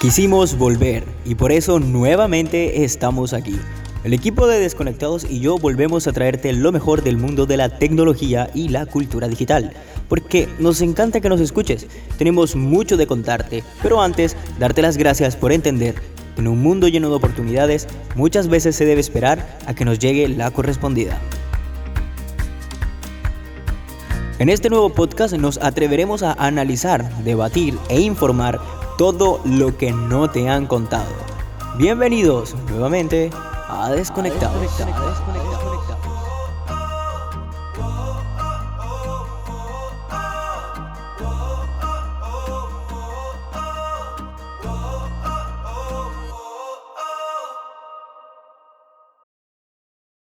Quisimos volver y por eso nuevamente estamos aquí. El equipo de Desconectados y yo volvemos a traerte lo mejor del mundo de la tecnología y la cultura digital, porque nos encanta que nos escuches, tenemos mucho de contarte, pero antes darte las gracias por entender en un mundo lleno de oportunidades muchas veces se debe esperar a que nos llegue la correspondida. En este nuevo podcast nos atreveremos a analizar, debatir e informar todo lo que no te han contado. Bienvenidos nuevamente a Desconectados.